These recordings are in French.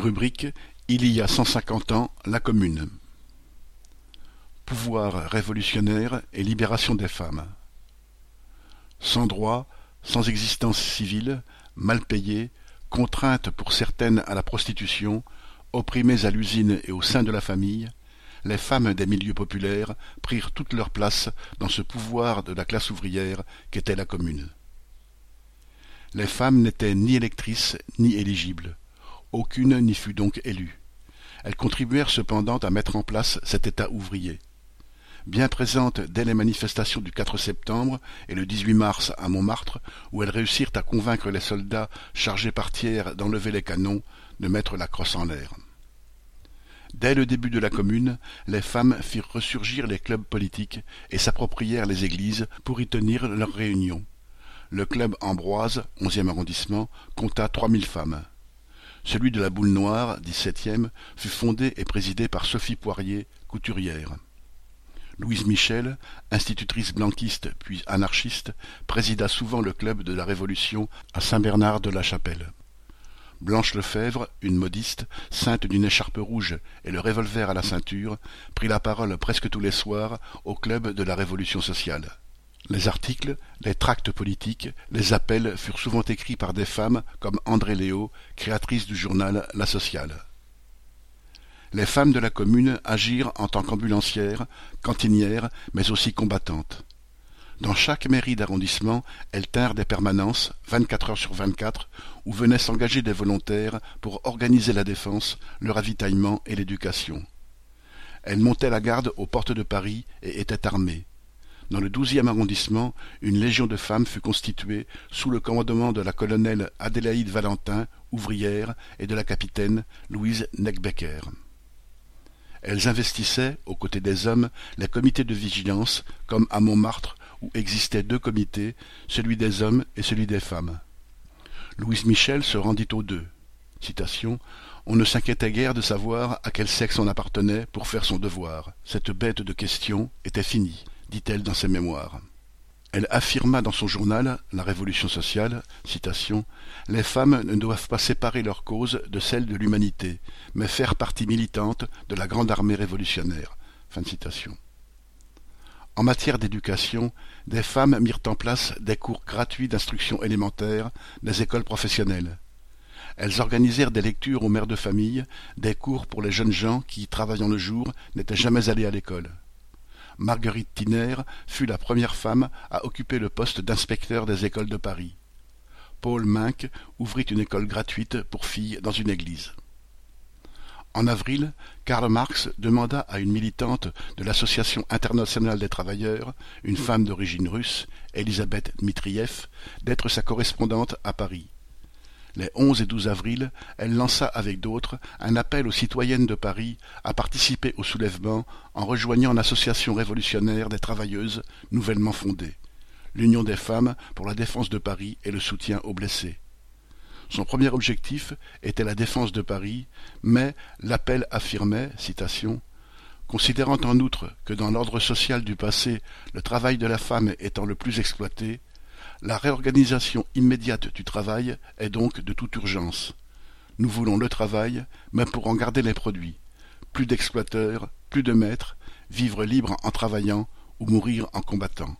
Rubrique Il y a cent cinquante ans, la Commune. Pouvoir révolutionnaire et libération des femmes. Sans droit, sans existence civile, mal payées, contraintes pour certaines à la prostitution, opprimées à l'usine et au sein de la famille, les femmes des milieux populaires prirent toute leur place dans ce pouvoir de la classe ouvrière qu'était la commune. Les femmes n'étaient ni électrices ni éligibles. Aucune n'y fut donc élue. Elles contribuèrent cependant à mettre en place cet État ouvrier. Bien présentes dès les manifestations du 4 septembre et le 18 mars à Montmartre, où elles réussirent à convaincre les soldats chargés par Thiers d'enlever les canons, de mettre la crosse en l'air. Dès le début de la Commune, les femmes firent ressurgir les clubs politiques et s'approprièrent les églises pour y tenir leurs réunions. Le club Ambroise, onzième arrondissement, compta trois mille femmes. Celui de la Boule Noire, dix-septième, fut fondé et présidé par Sophie Poirier, couturière. Louise Michel, institutrice blanquiste puis anarchiste, présida souvent le club de la Révolution à Saint-Bernard-de-la-Chapelle. Blanche Lefèvre, une modiste, ceinte d'une écharpe rouge et le revolver à la ceinture, prit la parole presque tous les soirs au club de la Révolution sociale. Les articles, les tracts politiques, les appels furent souvent écrits par des femmes comme André Léo, créatrice du journal La Sociale. Les femmes de la commune agirent en tant qu'ambulancières, cantinières, mais aussi combattantes. Dans chaque mairie d'arrondissement, elles tinrent des permanences, vingt-quatre heures sur vingt-quatre, où venaient s'engager des volontaires pour organiser la défense, le ravitaillement et l'éducation. Elles montaient la garde aux portes de Paris et étaient armées. Dans le douzième arrondissement, une légion de femmes fut constituée sous le commandement de la colonelle Adélaïde Valentin, ouvrière, et de la capitaine Louise Neckbecker. Elles investissaient, aux côtés des hommes, les comités de vigilance, comme à Montmartre, où existaient deux comités, celui des hommes et celui des femmes. Louise Michel se rendit aux deux. On ne s'inquiétait guère de savoir à quel sexe on appartenait pour faire son devoir. Cette bête de question était finie dit-elle dans ses mémoires. Elle affirma dans son journal La Révolution sociale, Les femmes ne doivent pas séparer leur cause de celle de l'humanité, mais faire partie militante de la grande armée révolutionnaire. En matière d'éducation, des femmes mirent en place des cours gratuits d'instruction élémentaire des écoles professionnelles. Elles organisèrent des lectures aux mères de famille, des cours pour les jeunes gens qui, travaillant le jour, n'étaient jamais allés à l'école. Marguerite Tiner fut la première femme à occuper le poste d'inspecteur des écoles de Paris. Paul Minck ouvrit une école gratuite pour filles dans une église. En avril, Karl Marx demanda à une militante de l'Association internationale des travailleurs, une femme d'origine russe, Elisabeth Dmitrieff, d'être sa correspondante à Paris. Les 11 et 12 avril, elle lança avec d'autres un appel aux citoyennes de Paris à participer au soulèvement en rejoignant l'association révolutionnaire des travailleuses nouvellement fondée, l'Union des femmes pour la défense de Paris et le soutien aux blessés. Son premier objectif était la défense de Paris, mais l'appel affirmait, citation, Considérant en outre que dans l'ordre social du passé, le travail de la femme étant le plus exploité, la réorganisation immédiate du travail est donc de toute urgence. Nous voulons le travail, mais pour en garder les produits. Plus d'exploiteurs, plus de maîtres, vivre libre en travaillant ou mourir en combattant.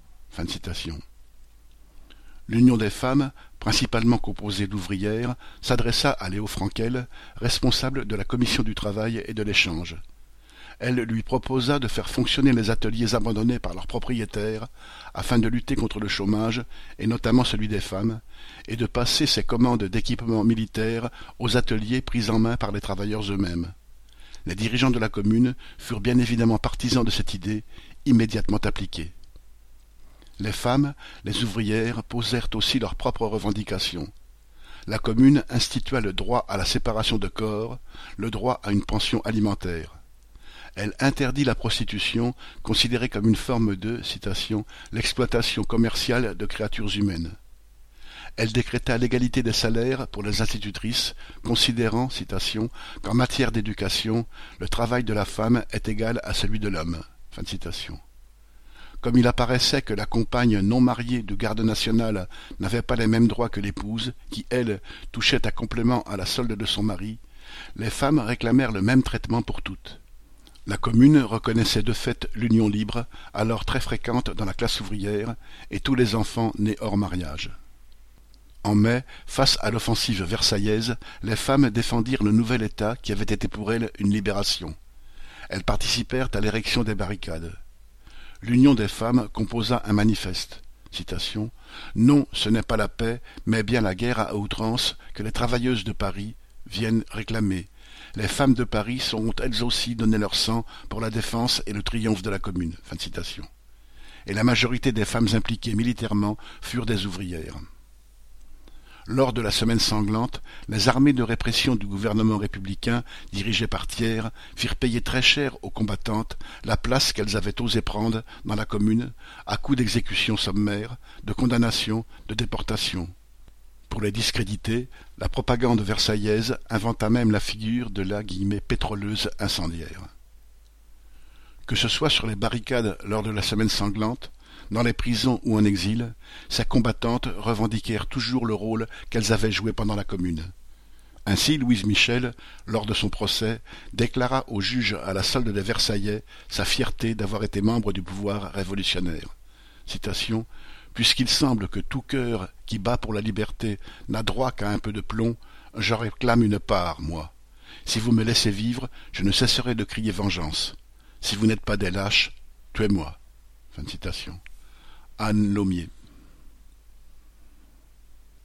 L'Union des femmes, principalement composée d'ouvrières, s'adressa à Léo Frankel, responsable de la commission du travail et de l'échange elle lui proposa de faire fonctionner les ateliers abandonnés par leurs propriétaires afin de lutter contre le chômage, et notamment celui des femmes, et de passer ses commandes d'équipements militaires aux ateliers pris en main par les travailleurs eux-mêmes. Les dirigeants de la commune furent bien évidemment partisans de cette idée, immédiatement appliquée. Les femmes, les ouvrières, posèrent aussi leurs propres revendications. La commune institua le droit à la séparation de corps, le droit à une pension alimentaire elle interdit la prostitution, considérée comme une forme de l'exploitation commerciale de créatures humaines. Elle décréta l'égalité des salaires pour les institutrices, considérant, qu'en matière d'éducation, le travail de la femme est égal à celui de l'homme. Comme il apparaissait que la compagne non mariée du garde national n'avait pas les mêmes droits que l'épouse, qui, elle, touchait à complément à la solde de son mari, les femmes réclamèrent le même traitement pour toutes. La Commune reconnaissait de fait l'union libre, alors très fréquente dans la classe ouvrière, et tous les enfants nés hors mariage. En mai, face à l'offensive versaillaise, les femmes défendirent le nouvel État qui avait été pour elles une libération. Elles participèrent à l'érection des barricades. L'Union des femmes composa un manifeste. Non, ce n'est pas la paix, mais bien la guerre à outrance que les travailleuses de Paris viennent réclamer. Les femmes de Paris sauront elles aussi donner leur sang pour la défense et le triomphe de la commune. Et la majorité des femmes impliquées militairement furent des ouvrières. Lors de la semaine sanglante, les armées de répression du gouvernement républicain, dirigées par Thiers, firent payer très cher aux combattantes la place qu'elles avaient osé prendre dans la commune, à coups d'exécutions sommaires, de condamnations, de déportations. Pour les discréditer, la propagande versaillaise inventa même la figure de la pétroleuse incendiaire. Que ce soit sur les barricades lors de la semaine sanglante, dans les prisons ou en exil, ces combattantes revendiquèrent toujours le rôle qu'elles avaient joué pendant la Commune. Ainsi, Louise Michel, lors de son procès, déclara au juge à la solde des Versaillais sa fierté d'avoir été membre du pouvoir révolutionnaire. Puisqu'il semble que tout cœur qui bat pour la liberté n'a droit qu'à un peu de plomb, j'en réclame une part, moi. Si vous me laissez vivre, je ne cesserai de crier vengeance. Si vous n'êtes pas des lâches, tuez-moi. Anne.